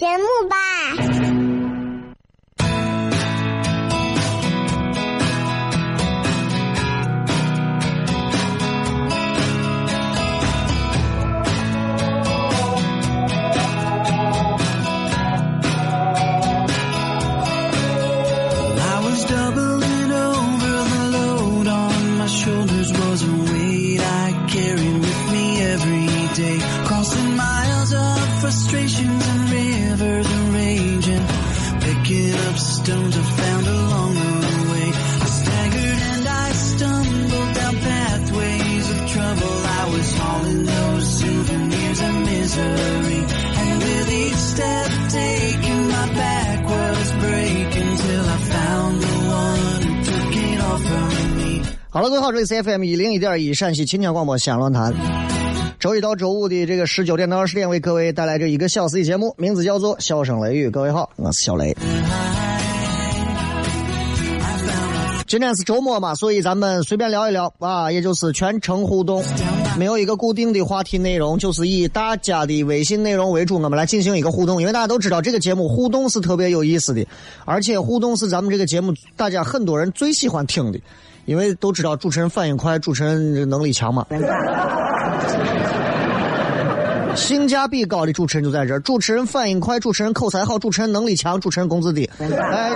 节目吧。好了，各位好，这里是 FM 一零一点一陕西秦腔广播西安论坛。周一到周五的这个十九点到二十点，为各位带来这一个小时的节目，名字叫做《笑声雷雨》。各位好，我是小雷。今天是周末嘛，所以咱们随便聊一聊啊，也就是全程互动，没有一个固定的话题内容，就是以大家的微信内容为主，我们来进行一个互动。因为大家都知道，这个节目互动是特别有意思的，而且互动是咱们这个节目大家很多人最喜欢听的。因为都知道主持人反应快，主持人能力强嘛。性价比高的主持人就在这儿，主持人反应快，主持人口才好，主持人能力强，主持人工资低。哎，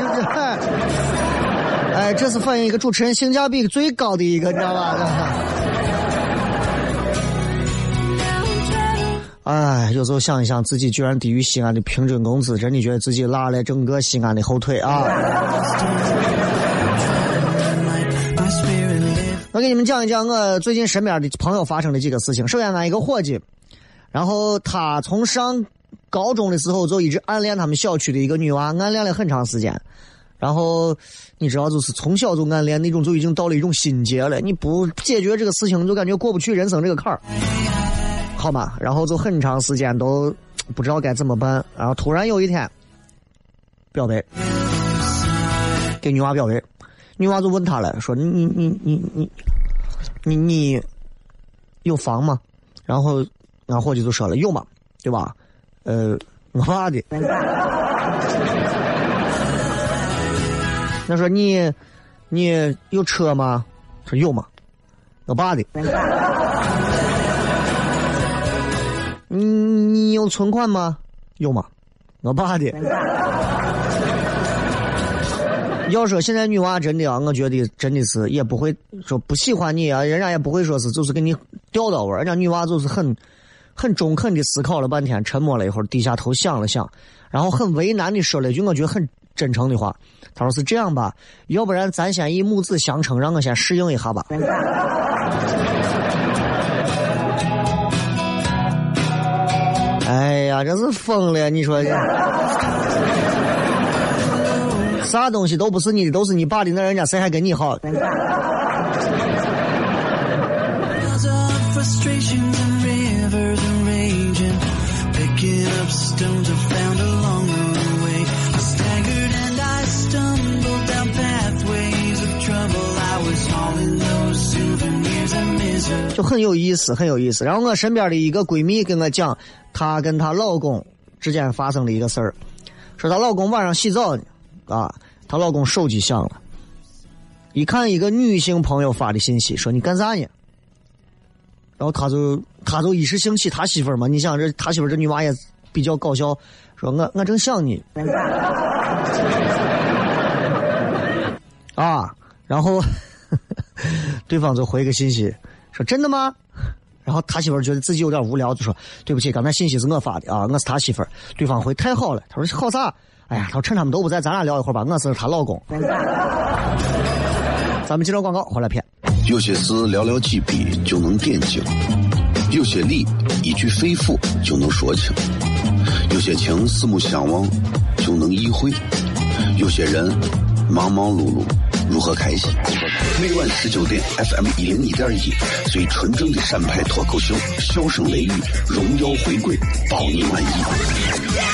哎，这是反映一个主持人性价比最高的一个，你知道吧？哎，有时候想一想，自己居然低于西安的平均工资，真的觉得自己拉了整个西安的后腿啊！我给你们讲一讲我最近身边的朋友发生的几个事情。首先，俺一个伙计，然后他从上高中的时候就一直暗恋他们小区的一个女娃，暗恋了很长时间。然后你知道，就是从小就暗恋那种，就已经到了一种心结了。你不解决这个事情，就感觉过不去人生这个坎儿，好吗？然后就很长时间都不知道该怎么办。然后突然有一天，表白，给女娃表白。女娃就问他了，说：“你你你你你，你有房吗？”然后俺伙计就说了：“有嘛，对吧？”呃，我爸的。那说你你有车吗？说有嘛，我爸的。你你有存款吗？有嘛，我爸的。要说现在女娃真的啊，我觉得真的是也不会说不喜欢你啊，人家也不会说是就是给你吊到玩，人家女娃就是很很中肯的思考了半天，沉默了一会儿，低下头想了想，然后很为难的说了一句我觉得很真诚的话，他说是这样吧，要不然咱先以母子相称，让我先适应一下吧。哎呀，真是疯了，你说。啥东西都不是你的，都是你爸的，那人家谁还跟你好？就很有意思，很有意思。然后我身边的一个闺蜜跟我讲，她跟她老公之间发生了一个事儿，说她老公晚上洗澡呢，啊，她老公手机响了，一看一个女性朋友发的信息，说你干啥呢？然后他就他就一时兴起，他媳妇儿嘛，你想这他媳妇儿这女娃也比较搞笑，说我我正想你，啊，然后对方就回个信息说真的吗？然后他媳妇儿觉得自己有点无聊，就说对不起，刚才信息是我发的啊，我是他媳妇儿。对方回太好了，他说好啥？哎呀，他趁他们都不在，咱俩聊一会儿吧，我是她老公。咱们接着广告，回来片。有些事寥寥几笔就能点睛，有些理一句肺腑就能说清，有些情四目相望就能意会，有些人忙忙碌碌如何开心？每晚十九点，FM 一零一点一，最纯正的陕派脱口秀，笑声雷雨，荣耀回归，保你满意。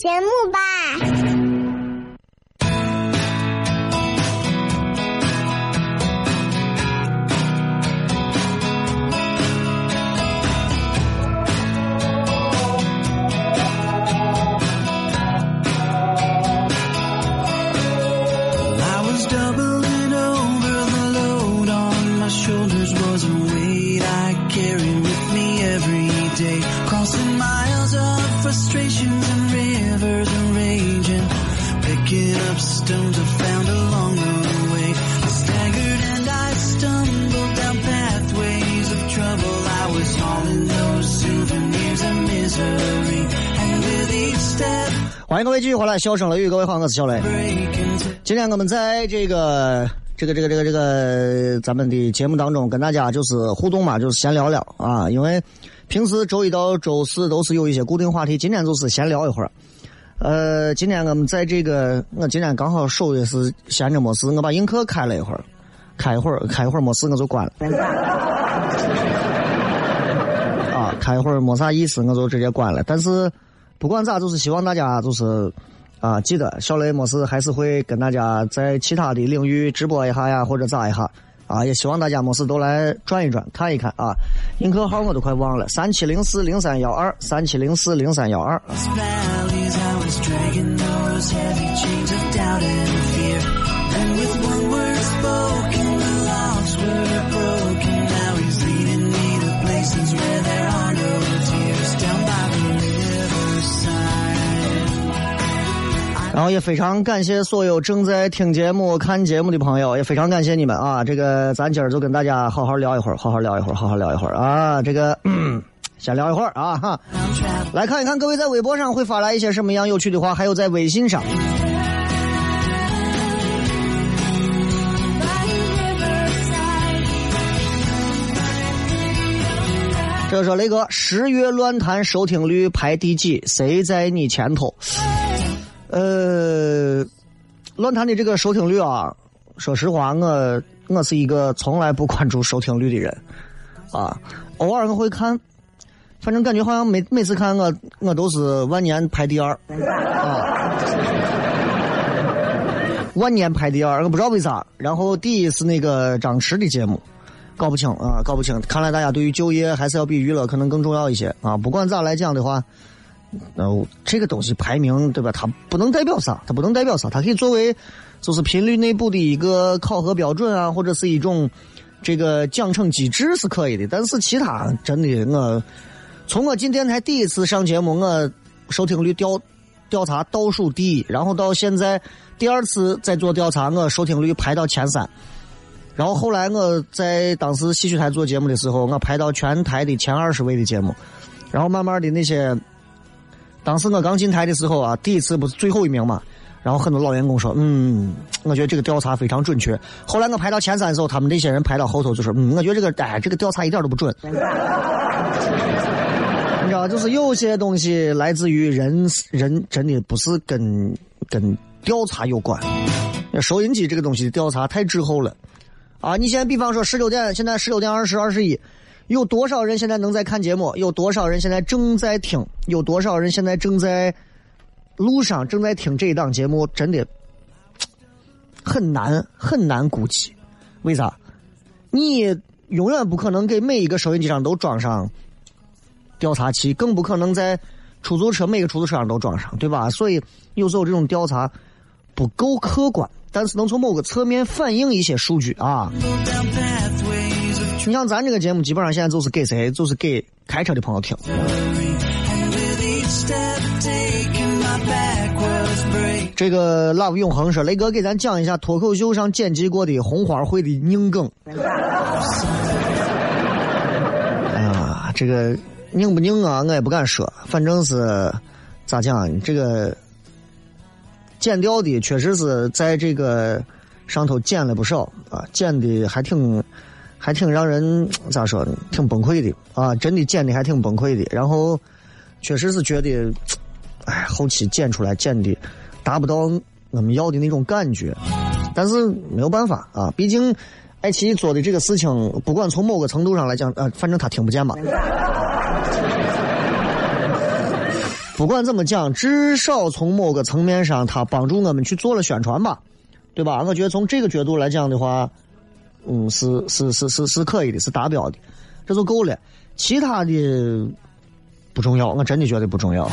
节目吧。迎各位继续回来，笑声雷雨，各位好，我是小雷。今天我们在这个这个这个这个这个咱们的节目当中，跟大家就是互动嘛，就是闲聊聊啊。因为平时周一到周四都是有一些固定话题，今天就是闲聊一会儿。呃，今天我们在这个，我今天刚好手也是闲着没事，我把映客开了一会儿，开一会儿，开一会儿没事我就关了。啊，开一会儿没啥意思，我就直接关了。但是不管咋，就是希望大家就是啊，记得小雷没事还是会跟大家在其他的领域直播一下呀，或者咋一下。啊，也希望大家没事都来转一转，看一看啊。映客号我都快忘了，三七零四零三幺二，三七零四零三幺二。然后也非常感谢所有正在听节目、看节目的朋友，也非常感谢你们啊！这个咱今儿就跟大家好好聊一会儿，好好聊一会儿，好好聊一会儿啊！这个 先聊一会儿啊哈！来看一看各位在微博上会发来一些什么样有趣的话，还有在微信上。这说雷哥，十月乱谈收听率排第几？谁在你前头？呃，论坛的这个收听率啊，说实话，我我是一个从来不关注收听率的人，啊，偶尔我会看，反正感觉好像每每次看我我都是万年排第二，啊，万年排第二，我不知道为啥。然后第一是那个张弛的节目，搞不清啊，搞不清。看来大家对于就业还是要比娱乐可能更重要一些啊。不管咋来讲的话。然后这个东西排名对吧？它不能代表啥，它不能代表啥，它可以作为就是频率内部的一个考核标准啊，或者是一种这个奖惩机制是可以的，但是其他真的我从我进电台第一次上节目，我收听率调调查倒数第一，然后到现在第二次再做调查，我收听率排到前三。然后后来我在当时戏曲台做节目的时候，我排到全台的前二十位的节目。然后慢慢的那些，当时我刚进台的时候啊，第一次不是最后一名嘛。然后很多老员工说：“嗯，我觉得这个调查非常准确。”后来我排到前三的时候，他们那些人排到后头就说：“嗯，我觉得这个哎，这个调查一点都不准。”你知道，就是有些东西来自于人，人真的不是跟跟调查有关。收音机这个东西调查太滞后了啊！你现在比方说十九点，现在十九点二十二十一，有多少人现在能在看节目？有多少人现在正在听？有多少人现在正在？路上正在听这一档节目，真的很难很难估计，为啥？你永远不可能给每一个收音机上都装上调查器，更不可能在出租车每个出租车上都装上，对吧？所以有时候这种调查不够客观，但是能从某个侧面反映一些数据啊。你像咱这个节目，基本上现在就是给谁？就是给开车的朋友听。这个 love 永恒说：“雷哥给咱讲一下脱口秀上剪辑过的红花会的硬梗。”哎呀，这个硬不硬啊？我也不敢说，反正是咋讲？这个剪掉的确实是在这个上头剪了不少啊，剪的还挺还挺让人咋说呢？挺崩溃的啊！真的剪的还挺崩溃的。然后确实是觉得，哎，后期剪出来剪的。达不到我们要的那种感觉，但是没有办法啊，毕竟爱奇艺做的这个事情，不管从某个程度上来讲，啊，反正他听不见嘛。不管怎么讲，至少从某个层面上，他帮助我们去做了宣传吧，对吧？我觉得从这个角度来讲的话，嗯，是是是是是可以的，是达标的，这就够了。其他的不重要，我真的觉得不重要。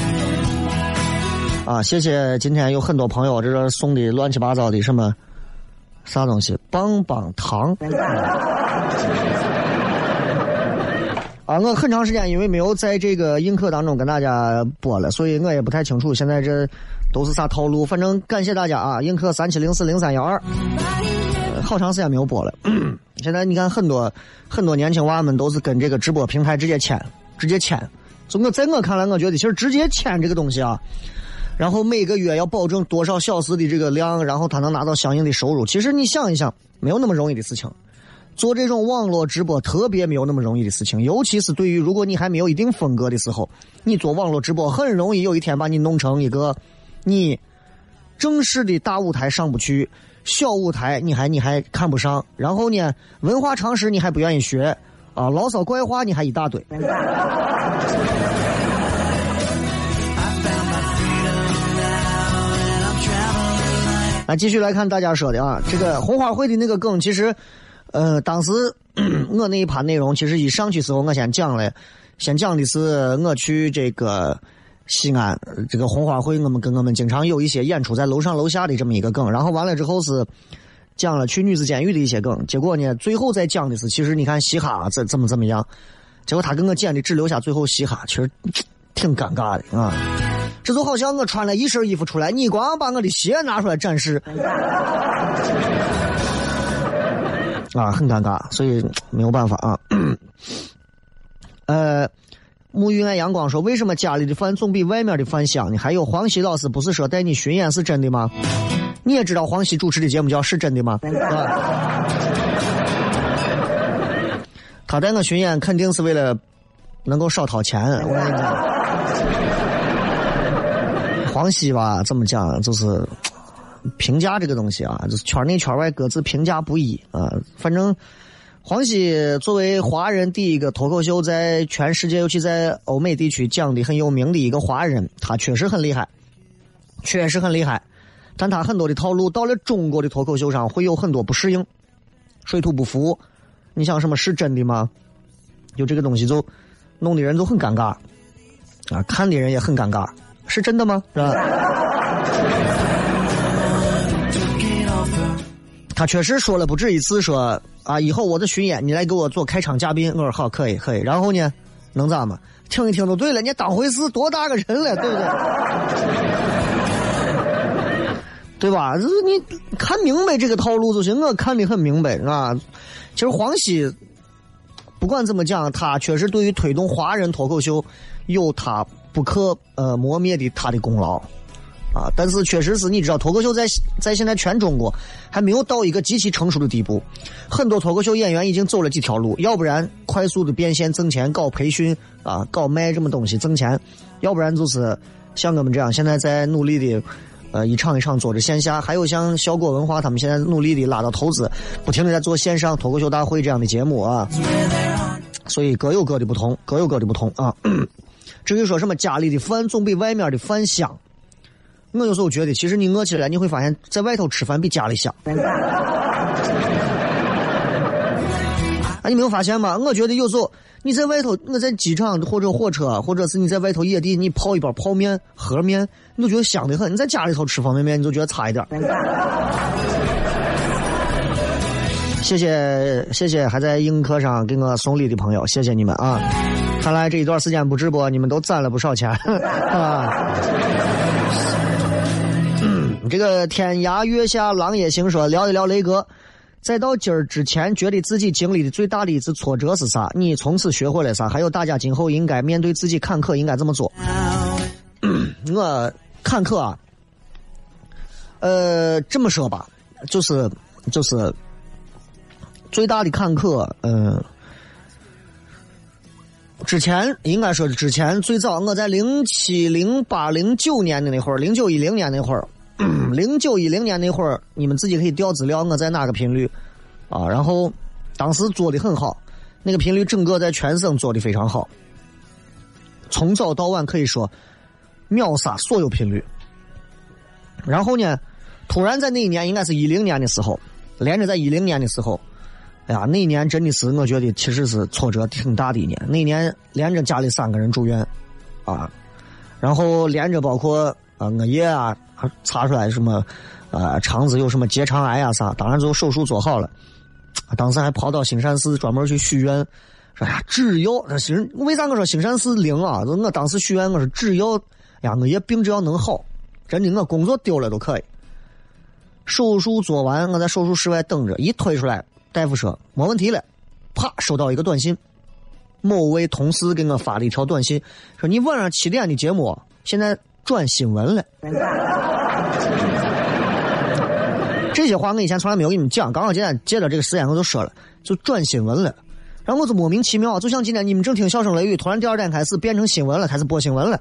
啊，谢谢！今天有很多朋友这是送的乱七八糟的什么啥东西，棒棒糖。啊，我很长时间因为没有在这个映客当中跟大家播了，所以我也不太清楚现在这都是啥套路。反正感谢大家啊！映客三七零四零三幺二，好长时间没有播了。现在你看很多很多年轻娃们都是跟这个直播平台直接签，直接签。就我在我看来，我觉得其实直接签这个东西啊。然后每个月要保证多少小时的这个量，然后他能拿到相应的收入。其实你想一想，没有那么容易的事情。做这种网络直播特别没有那么容易的事情，尤其是对于如果你还没有一定风格的时候，你做网络直播很容易有一天把你弄成一个你正式的大舞台上不去，小舞台你还你还看不上，然后呢文化常识你还不愿意学啊，牢骚怪话你还一大堆。那继续来看大家说的啊，这个红花会的那个梗，其实，呃，当时 我那一盘内容，其实一上去时候，我先讲了，先讲的是我去这个西安这个红花会，我们跟我们经常有一些演出在楼上楼下的这么一个梗，然后完了之后是讲了去女子监狱的一些梗，结果呢，最后再讲的是，其实你看嘻哈怎怎么怎么样，结果他跟我剪的只留下最后嘻哈，其实 挺尴尬的啊。这就好像我穿了一身衣服出来，你光把我的鞋拿出来展示，啊，很尴尬，所以没有办法啊。呃，沐浴爱阳光说，为什么家里的饭总比外面的饭香呢？还有黄西老师不是说带你巡演是真的吗？你也知道黄西主持的节目叫是真的吗？他带我巡演肯定是为了能够少掏钱，我跟你讲。黄西吧，怎么讲？就是评价这个东西啊，就是圈内圈外各自评价不一啊。反正黄西作为华人第一个脱口秀在全世界，尤其在欧美地区讲的很有名的一个华人，他确实很厉害，确实很厉害。但他很多的套路到了中国的脱口秀上会有很多不适应，水土不服。你想什么是真的吗？就这个东西就弄的人就很尴尬啊，看的人也很尴尬。是真的吗？是吧？他确实说了不止一次，说啊，以后我的巡演你来给我做开场嘉宾。我说好，可以，可以。然后呢，能咋嘛？听一听就对了，你当回事，多大个人了，对不对？对吧？就是你看明白这个套路就行。我看得很明白啊。其实黄西不管怎么讲，他确实对于推动华人脱口秀有他不可呃磨灭的他的功劳。啊！但是确实是你知道，脱口秀在在现在全中国还没有到一个极其成熟的地步。很多脱口秀演员已经走了几条路，要不然快速的变现挣钱，搞培训啊，搞卖什么东西挣钱；要不然就是像我们这样现在在努力的，呃，一场一场做着线下。还有像效果文化他们现在努力的拉到投资，不停的在做线上脱口秀大会这样的节目啊。所以各有各的不同，各有各的不同啊。至于说什么家里的饭总比外面的饭香。我有时候觉得，其实你饿起来，你会发现在外头吃饭比家里香。啊，你没有发现吗？我觉得有时候你在外头，我在机场或者火车，或者是你在外头野地，你泡一包泡面、盒面，你都觉得香的很。你在家里头吃方便面，你就觉得差一点。谢谢谢谢还在映客上给我送礼的朋友，谢谢你们啊！看来这一段时间不直播，你们都攒了不少钱啊！这个天涯月下狼也行，说聊一聊雷哥，在到今儿之前，觉得自己经历的最大的一次挫折是啥？你从此学会了啥？还有大家今后应该面对自己坎坷应该怎么做？我坎坷啊，呃，这么说吧，就是就是最大的坎坷，嗯，之前应该说之前最早我在零七、零八、零九年的那会儿，零九一零年那会儿。零九一零年那会儿，你们自己可以调资料，我在哪个频率啊？然后当时做的很好，那个频率整个在全省做的非常好，从早到晚可以说秒杀所有频率。然后呢，突然在那一年，应该是一零年的时候，连着在一零年的时候，哎呀，那一年真的是我觉得其实是挫折挺大的一年。那一年连着家里三个人住院啊，然后连着包括啊我爷啊。查出来什么，呃，肠子有什么结肠癌啊啥？当然，最后手术做好了。当时还跑到兴善寺专门去许愿，说呀，只要那行为啥我说兴善寺灵啊？我当时许愿，我说只要呀，我爷病只要能好，真的我工作丢了都可以。手术做完，我在手术室外等着，一推出来，大夫说没问题了。啪，收到一个短信，某位同事给我发了一条短信，说你晚上七点的节目现在。转新闻了，这些话我以前从来没有跟你们讲。刚刚今天借着这个时间，我就说了，就转新闻了。然后我就莫名其妙，就像今天你们正听笑声雷雨，突然第二天开始变成新闻了，开始播新闻了。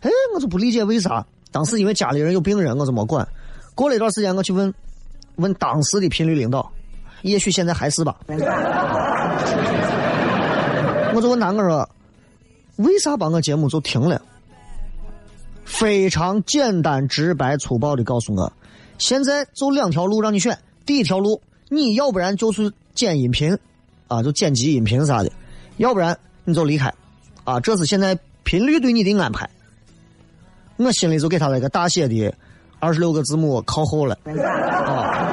哎，我就不理解为啥。当时因为家里人有病人，我就没管。过了一段时间，我去问问当时的频率领导，也许现在还是吧。我就问他，我说为啥把我节目就停了？非常简单、直白、粗暴的告诉我，现在就两条路让你选。第一条路，你要不然就是剪音频，啊，就剪辑音频啥的；要不然你就离开，啊，这是现在频率对你的安排。我心里就给他了一个大写的二十六个字母靠后了，啊，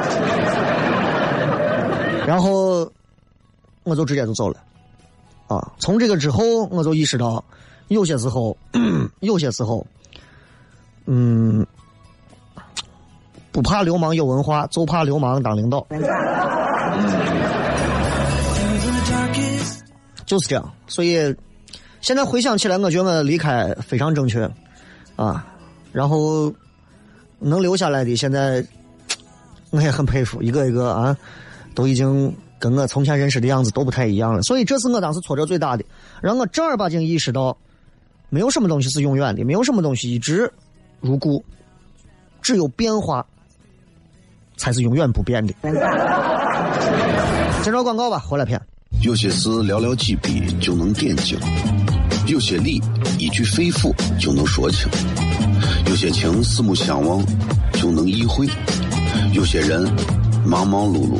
然后我就直接就走了，啊，从这个之后我就意识到，有些时候，有些时候。嗯，不怕流氓有文化，就怕流氓当领导。就是这样，所以现在回想起来，我觉得我离开非常正确啊。然后能留下来的，现在我也很佩服，一个一个啊，都已经跟我从前认识的样子都不太一样了。所以这是我当时挫折最大的，让我正儿八经意识到，没有什么东西是永远的，没有什么东西一直。如故，只有变化才是永远不变的。先找广告吧，回来片。有些事寥寥几笔就能点睛，有些理一句肺腑就能说清，有些情四目相望就能意会，有些人忙忙碌碌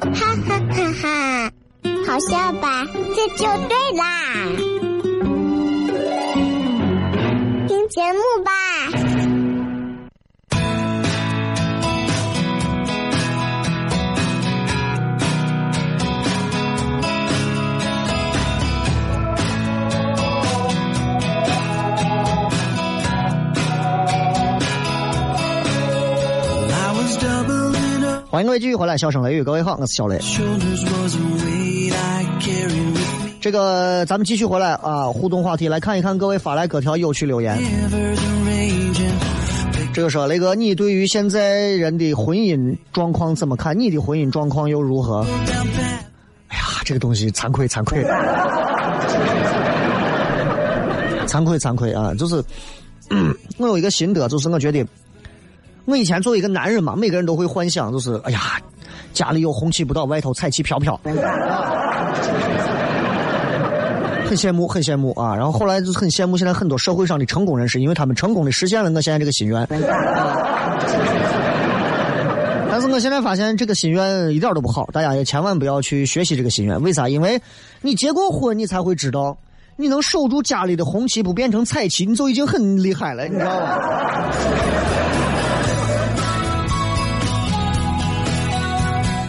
哈哈哈哈！好笑吧？这就对啦。听节目吧。欢迎各位继续回来，笑声雷雨，各位好，我是小雷。这个咱们继续回来啊，互动话题来看一看各位发来各条有趣留言。这个说雷哥，你对于现在人的婚姻状况怎么看？你的婚姻状况又如何？哎呀，这个东西惭愧惭愧，惭愧惭愧啊！就是我有一个心得，就是我觉得我以前作为一个男人嘛，每个人都会幻想，就是哎呀，家里有红旗不倒，外头彩旗飘飘。很羡慕，很羡慕啊！然后后来就很羡慕现在很多社会上的成功人士，因为他们成功的实现了我现在这个心愿。但是我现在发现这个心愿一点都不好，大家也千万不要去学习这个心愿。为啥？因为你结过婚，你才会知道，你能守住家里的红旗不变成彩旗，你就已经很厉害了，你知道吗？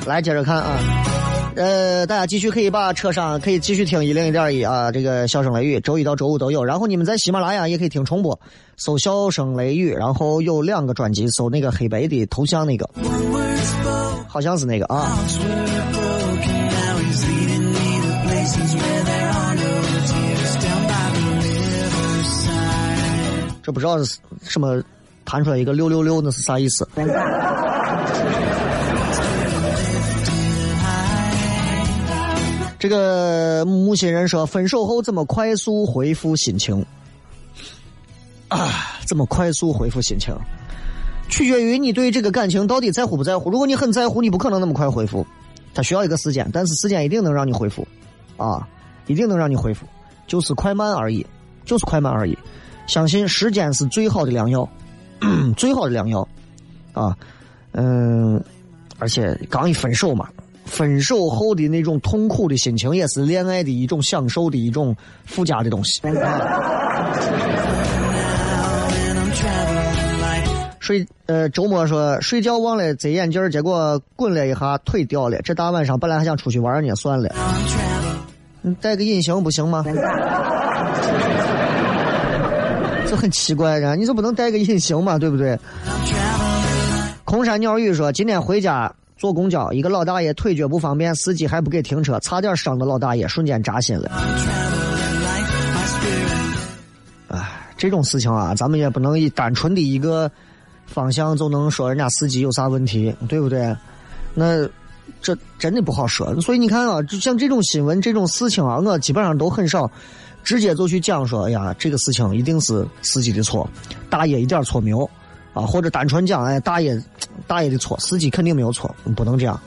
来，接着看啊。呃，大家继续可以把车上可以继续听一零一点一啊，这个笑声雷雨，周一到周五都有。然后你们在喜马拉雅也可以听重播，搜笑声雷雨，然后有两个专辑，搜那个黑白的头像那个，好像是那个啊。这不知道是什么弹出来一个六六六，那是啥意思？这个木心人说，分手后怎么快速恢复心情？啊，怎么快速恢复心情？取决于你对这个感情到底在乎不在乎。如果你很在乎，你不可能那么快恢复，它需要一个时间，但是时间一定能让你恢复，啊，一定能让你恢复，就是快慢而已，就是快慢而已。相信时间是最好的良药，最好的良药，啊，嗯，而且刚一分手嘛。分手后的那种痛苦的心情，也是恋爱的一种享受的一种附加的东西。睡呃，周末说睡觉忘了摘眼镜，结果滚了一下，腿掉了。这大晚上本来还想出去玩呢，算了。你戴个隐形不行吗？这很奇怪呀，你就不能戴个隐形嘛，对不对？空山鸟语说今天回家。坐公交，一个老大爷腿脚不方便，司机还不给停车，差点伤到老大爷，瞬间扎心了。哎，这种事情啊，咱们也不能以单纯的一个方向就能说人家司机有啥问题，对不对？那这真的不好说。所以你看啊，就像这种新闻、这种事情啊，我基本上都很少直接就去讲说，哎呀，这个事情一定是司机的错，大爷一点错没有。啊，或者单纯讲，哎，大爷，大爷的错，司机肯定没有错，不能这样。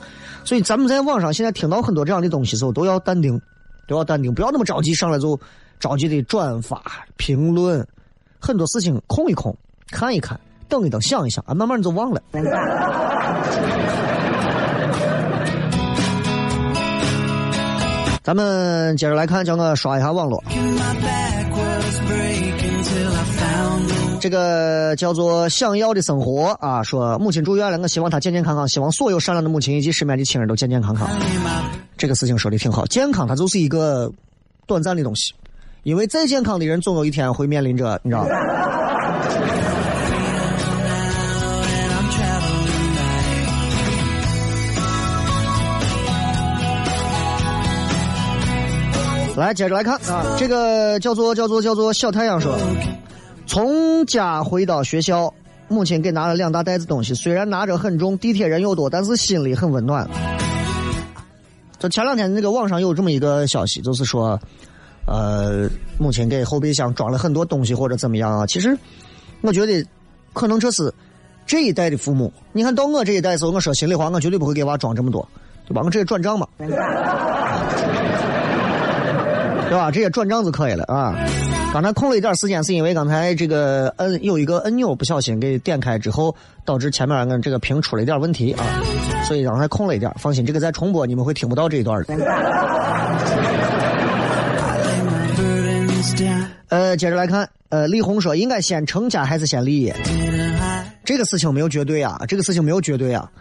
所以咱们在网上现在听到很多这样的东西时候，都要淡定，都要淡定，不要那么着急上来就着急的转发评论。很多事情空一空，看一看，等一等，想一想，啊，慢慢就忘了。咱们接着来看，叫我刷一下网络。这个叫做想要的生活啊说母亲住院了我希望她健健康康希望所有善良的母亲以及身边的亲人都健健康康。这个事情说的挺好健康它就是一个短暂的东西因为再健康的人总有一天会面临着你知道吗？来接着来看啊这个叫做叫做叫做小太阳说从家回到学校，母亲给拿了两大袋子东西，虽然拿着很重，地铁人又多，但是心里很温暖。就前两天那个网上有这么一个消息，就是说，呃，母亲给后备箱装了很多东西或者怎么样啊？其实，我觉得可能这是这一代的父母。你看到我这一代的时候，我说心里话，我绝对不会给娃装这么多，对吧？我直接转账嘛。对吧？直接转账就可以了啊！刚才空了一点时间，是因为刚才这个摁有一个按钮不小心给点开之后，导致前面俺这个屏出了一点问题啊，所以刚才空了一点。放心，这个在重播你们会听不到这一段的。呃，接着来看，呃，李红说应该先成家还是先立业？这个事情没有绝对啊，这个事情没有绝对啊。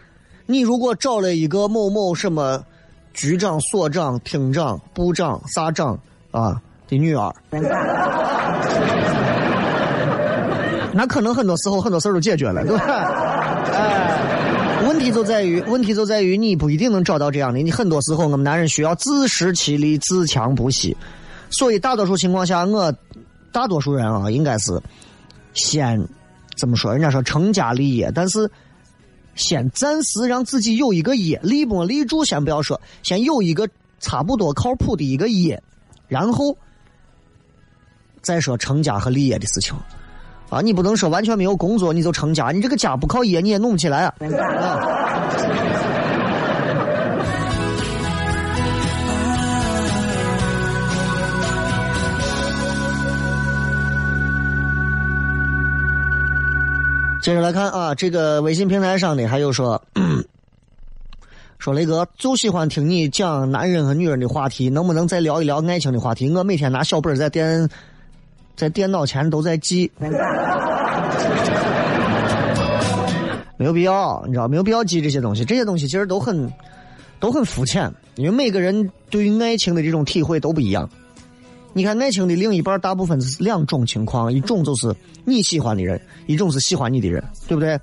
你如果找了一个某某什么局长、所长、厅长、部长、啥长。啊，的女儿，那可能很多时候很多事儿都解决了，对吧？哎，问题就在于，问题就在于你不一定能找到这样的。你很多时候，我们男人需要自食其力，自强不息。所以大多数情况下，我大多数人啊，应该是先怎么说？人家说成家立业，但是先暂时让自己有一个业，立不立住先不要说，先有一个差不多靠谱的一个业。然后再说成家和立业的事情，啊，你不能说完全没有工作你就成家，你这个家不靠业你也弄不起来啊。接着来看啊，这个微信平台上的还有说。说雷哥就喜欢听你讲男人和女人的话题，能不能再聊一聊爱情的话题？我每天拿小本在电在电脑前都在记，没有必要，你知道没有必要记这些东西。这些东西其实都很都很肤浅，因为每个人对于爱情的这种体会都不一样。你看，爱情的另一半大部分是两种情况，一种就是你喜欢的人，一种是喜欢你的人，对不对？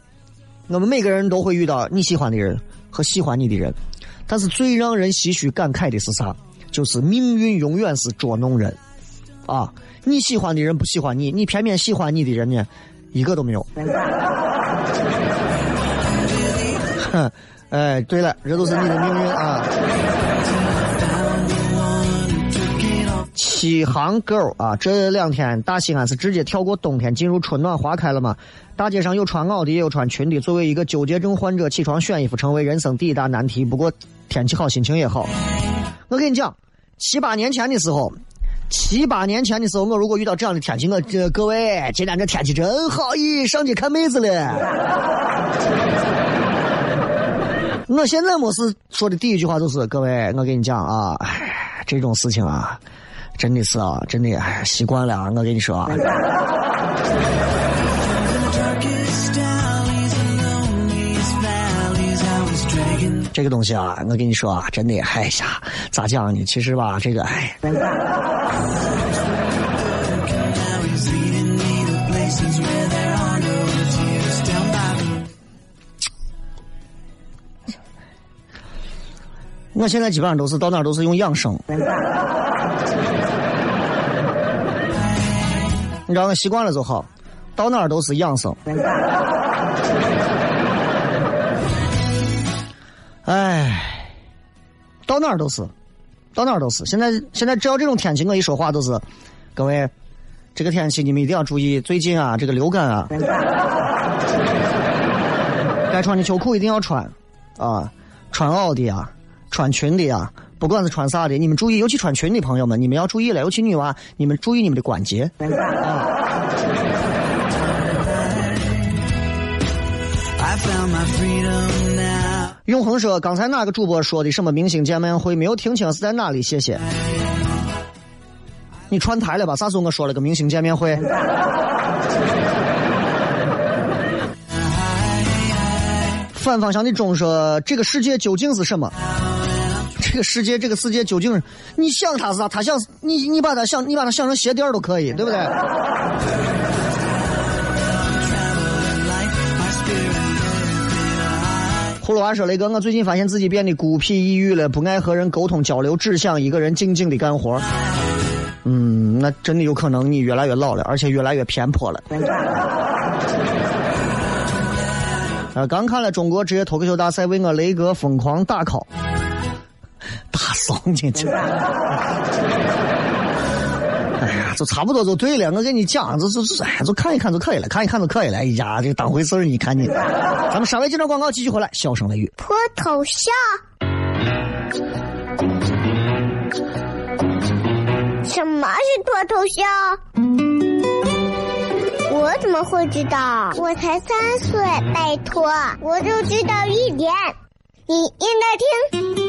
我们每个人都会遇到你喜欢的人。和喜欢你的人，但是最让人唏嘘感慨的是啥？就是命运永远是捉弄人，啊！你喜欢的人不喜欢你，你偏偏喜欢你的人呢，一个都没有。哼，哎，对了，这都是你的命运啊。七行狗啊！这两天大西安是直接跳过冬天进入春暖花开了嘛？大街上有穿袄的，也有穿裙的。作为一个纠结症患者，起床选衣服成为人生第一大难题。不过天气好，心情也好。我跟你讲，七八年前的时候，七八年前的时候，我如果遇到这样的天气，我这各位，今天这天气真好，咦，上去看妹子了。我现在没事说的第一句话就是，各位，我跟你讲啊，这种事情啊。真的是啊，真的，哎，习惯了。我跟你说啊，这个东西啊，我跟你说啊，真的，哎呀，咋讲呢？其实吧，这个，哎，我现在基本上都是到哪都是用养生。你知道我习惯了就好，到哪都是养生。哎，到哪儿都是，到哪儿都是。现在现在只要这种天气，我一说话都是，各位，这个天气你们一定要注意，最近啊，这个流感啊，该穿的秋裤一定要穿，啊，穿袄的呀，穿裙的呀。不管是穿啥的，你们注意，尤其穿裙的朋友们，你们要注意了，尤其女娃，你们注意你们的关节。啊。永恒说：“刚才哪个主播说的什么明星见面会没有听清是在哪里？谢谢。你串台了吧？啥时候我说了个明星见面会？反方向的钟说：这个世界究竟是什么？”这个世界，这个世界究竟，你想他是啥？他想你，你把他想，你把他想成鞋垫都可以，对不对？葫芦娃说：“雷哥，我最近发现自己变得孤僻抑郁了，不爱和人沟通交流，只想一个人静静的干活。嗯，那真的有可能你越来越老了，而且越来越偏颇了。啊，刚看了中国职业脱口秀大赛，为我雷哥疯狂打 call，打怂进去。哎呀，就差不多就对了。我跟你讲，就就哎，就看一看就可以了，看一看就可以了。哎呀，这当回事儿，你看你。咱们稍微接着广告，继续回来。笑声雷雨，脱头像。什么是脱头像？我怎么会知道？我才三岁，拜托，我就知道一点。你应该听，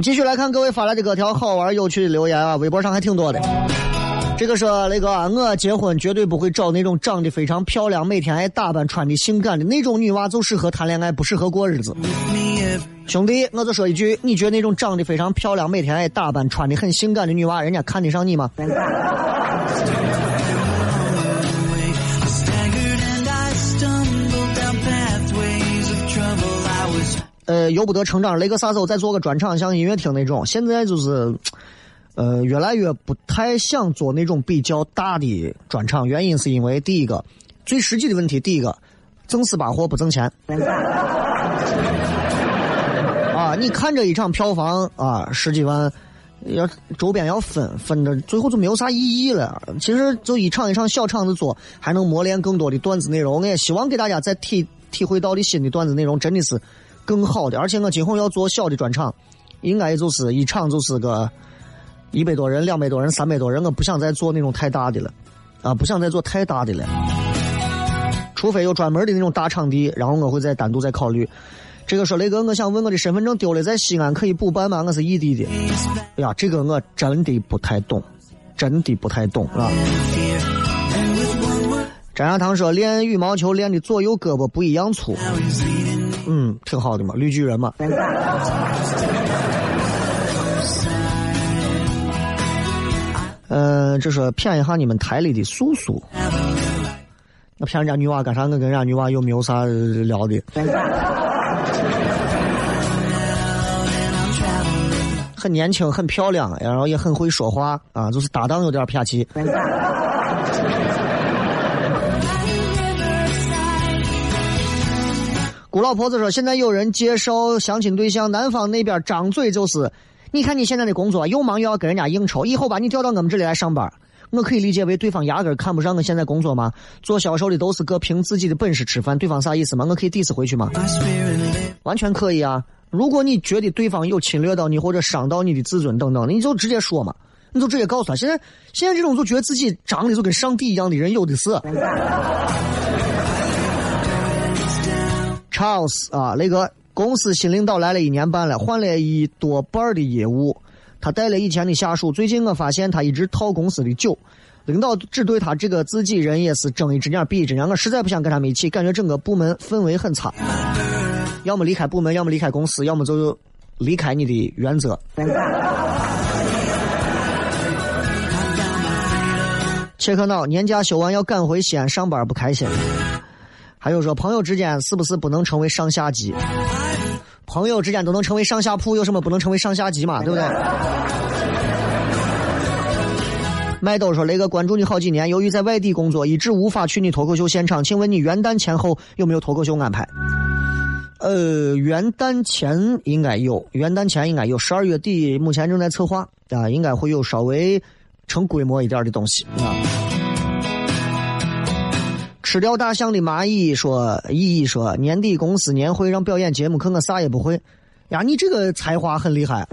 继续来看各位发来的各条好玩有趣的留言啊，微博上还挺多的。这个说雷哥，我结婚绝对不会找那种长得非常漂亮、每天爱打扮、穿的性感的那种女娃，就适合谈恋爱，不适合过日子。兄弟，我就说一句，你觉得那种长得非常漂亮、每天爱打扮、穿的很性感的女娃，人家看得上你吗？呃，由不得成长，雷克萨斯再做个专场，像音乐厅那种。现在就是，呃，越来越不太想做那种比较大的专场，原因是因为第一个，最实际的问题，第一个，挣死把货不挣钱。啊，你看这一场票房啊，十几万，要周边要分分的，最后就没有啥意义了。其实就一场一场小场子做，还能磨练更多的段子内容。我也希望给大家再体体会到的新的段子内容，真的是更好的。而且我今后要做小的专场，应该就是一场就是个一百多人、两百多人、三百多人。我不想再做那种太大的了，啊，不想再做太大的了。除非有专门的那种大场地，然后我会再单独再考虑。这个说雷哥，我想问我的身份证丢了，在西安可以补办吗？我是异地的。哎呀，这个我真的不太懂，真的不太懂啊。张亚堂说练羽毛球练的左右胳膊不一样粗，嗯，挺好的嘛，绿巨人嘛。嗯，这说骗一下你们台里的叔叔，那骗人家女娃干啥？我跟人家女娃又没有啥聊的。很年轻，很漂亮，然后也很会说话啊，就是搭档有点偏气。姑老婆子说：“现在有人介绍相亲对象，男方那边张嘴就是，你看你现在的工作又忙又要跟人家应酬，以后把你调到我们这里来上班。”我可以理解为对方压根看不上我现在工作吗？做销售的都是个凭自己的本事吃饭，对方啥意思吗？我可以 diss 回去吗？完全可以啊！如果你觉得对方有侵略到你或者伤到你的自尊等等的，你就直接说嘛，你就直接告诉他。现在现在这种就觉得自己长得就跟上帝一样的人有的是。Charles 啊，那个公司新领导来了一年半了，换了一多半的业务。他带了以前的下属，最近我发现他一直套公司的酒，领导只对他这个自己人也是睁一只眼闭一只眼，我实在不想跟他们一起，感觉整个部门氛围很差。要么离开部门，要么离开公司，要么就离开你的原则。切克闹，年假休完要赶回西安上班，不开心。还有说朋友之间是不是不能成为上下级？朋友之间都能成为上下铺，有什么不能成为上下级嘛？对不对？麦兜说：“雷哥，关注你好几年，由于在外地工作，一直无法去你脱口秀现场，请问你元旦前后有没有脱口秀安排？”呃，元旦前应该有，元旦前应该有，十二月底目前正在策划啊，应该会有稍微成规模一点的东西啊。吃掉大象的蚂蚁说：“意义说年底公司年会让表演节目，可我啥也不会。呀，你这个才华很厉害。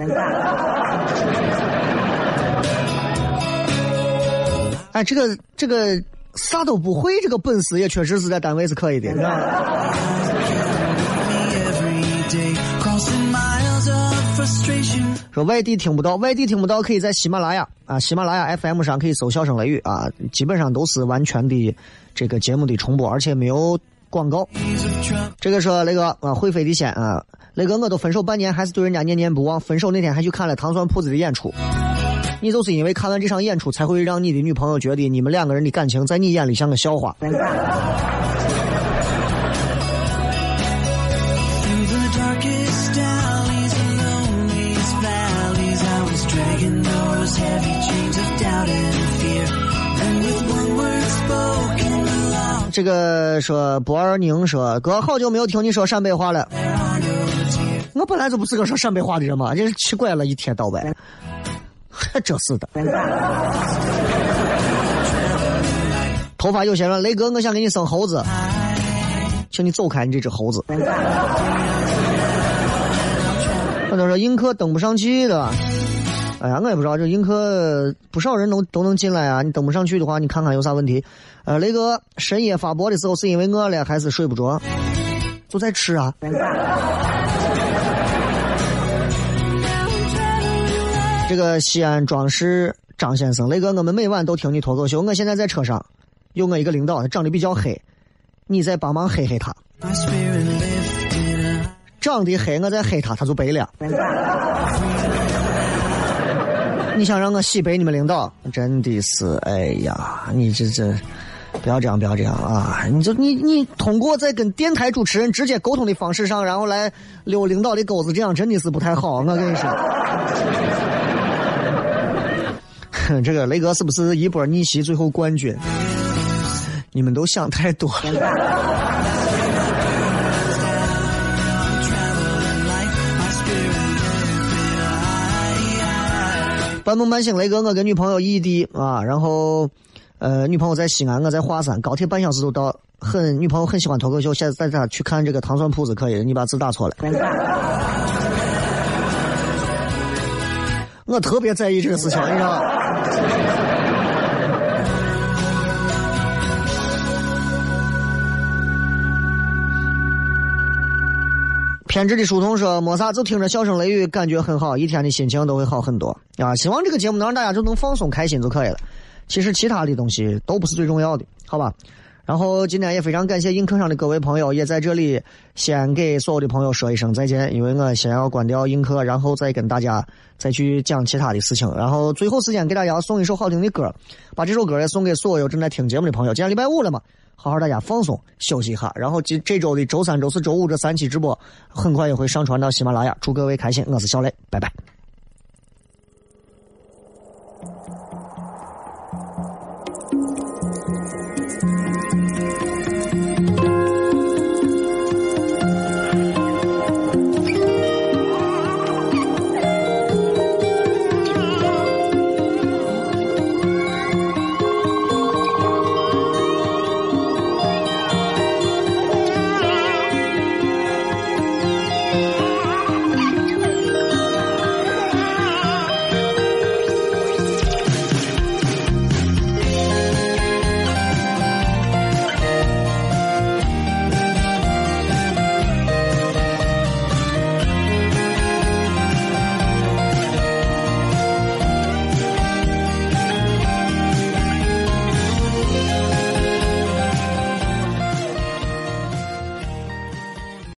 哎，这个这个啥都不会，这个本事也确实是在单位是可以的。”说外地听不到，外地听不到，可以在喜马拉雅啊，喜马拉雅 FM 上可以搜“笑声雷雨”啊，基本上都是完全的这个节目的重播，而且没有广告。这个说那个啊，会飞的仙啊，那个我都分手半年，还是对人家念念不忘。分手那天还去看了糖蒜铺子的演出。你就是因为看完这场演出，才会让你的女朋友觉得你们两个人的感情在你眼里像个笑话。这个说博二宁说哥，好久没有听你说陕北话了。我本来就不是个说陕北话的人嘛，真是奇怪了，一天到晚。真是的。头发有些乱，雷哥，我想给你生猴子，请你走开，你这只猴子。很多说映客登不上去的，哎呀，我也不知道这映客不少人都都能进来啊，你登不上去的话，你看看有啥问题？呃，雷哥深夜发博的时候是因为饿了还是睡不着？就在吃啊。这个西安装饰张先生，雷哥，我们每晚都听你脱口秀。我现在在车上，有我一个领导，他长得比较黑，你再帮忙黑黑他。长得黑，我再黑他，他就白了。你想让我洗白你们领导？真的是，哎呀，你这这，不要这样，不要这样啊！你就你你通过在跟电台主持人直接沟通的方式上，然后来溜领导的钩子，这样真的是不太好。我跟你说。这个雷哥是不是一波逆袭最后冠军？你们都想太多了。半梦半醒，雷哥，我跟女朋友异地啊，然后呃，女朋友在西安，我在华山，高铁半小时就到。很，女朋友很喜欢脱口秀，现在带她去看这个糖蒜铺子，可以？你把字打错了。我特别在意这个事情，你知道。偏执的书童说：“没啥，就听着笑声雷雨，感觉很好，一天的心情都会好很多啊！希望这个节目能让大家就能放松开心就可以了。其实其他的东西都不是最重要的，好吧？”然后今天也非常感谢映客上的各位朋友，也在这里先给所有的朋友说一声再见，因为我先要关掉映客，然后再跟大家再去讲其他的事情。然后最后时间给大家送一首好听的歌，把这首歌也送给所有正在听节目的朋友。今天礼拜五了嘛，好好大家放松休息一下。然后今这周的周三、周四周五这三期直播很快也会上传到喜马拉雅，祝各位开心。我是小雷，拜拜。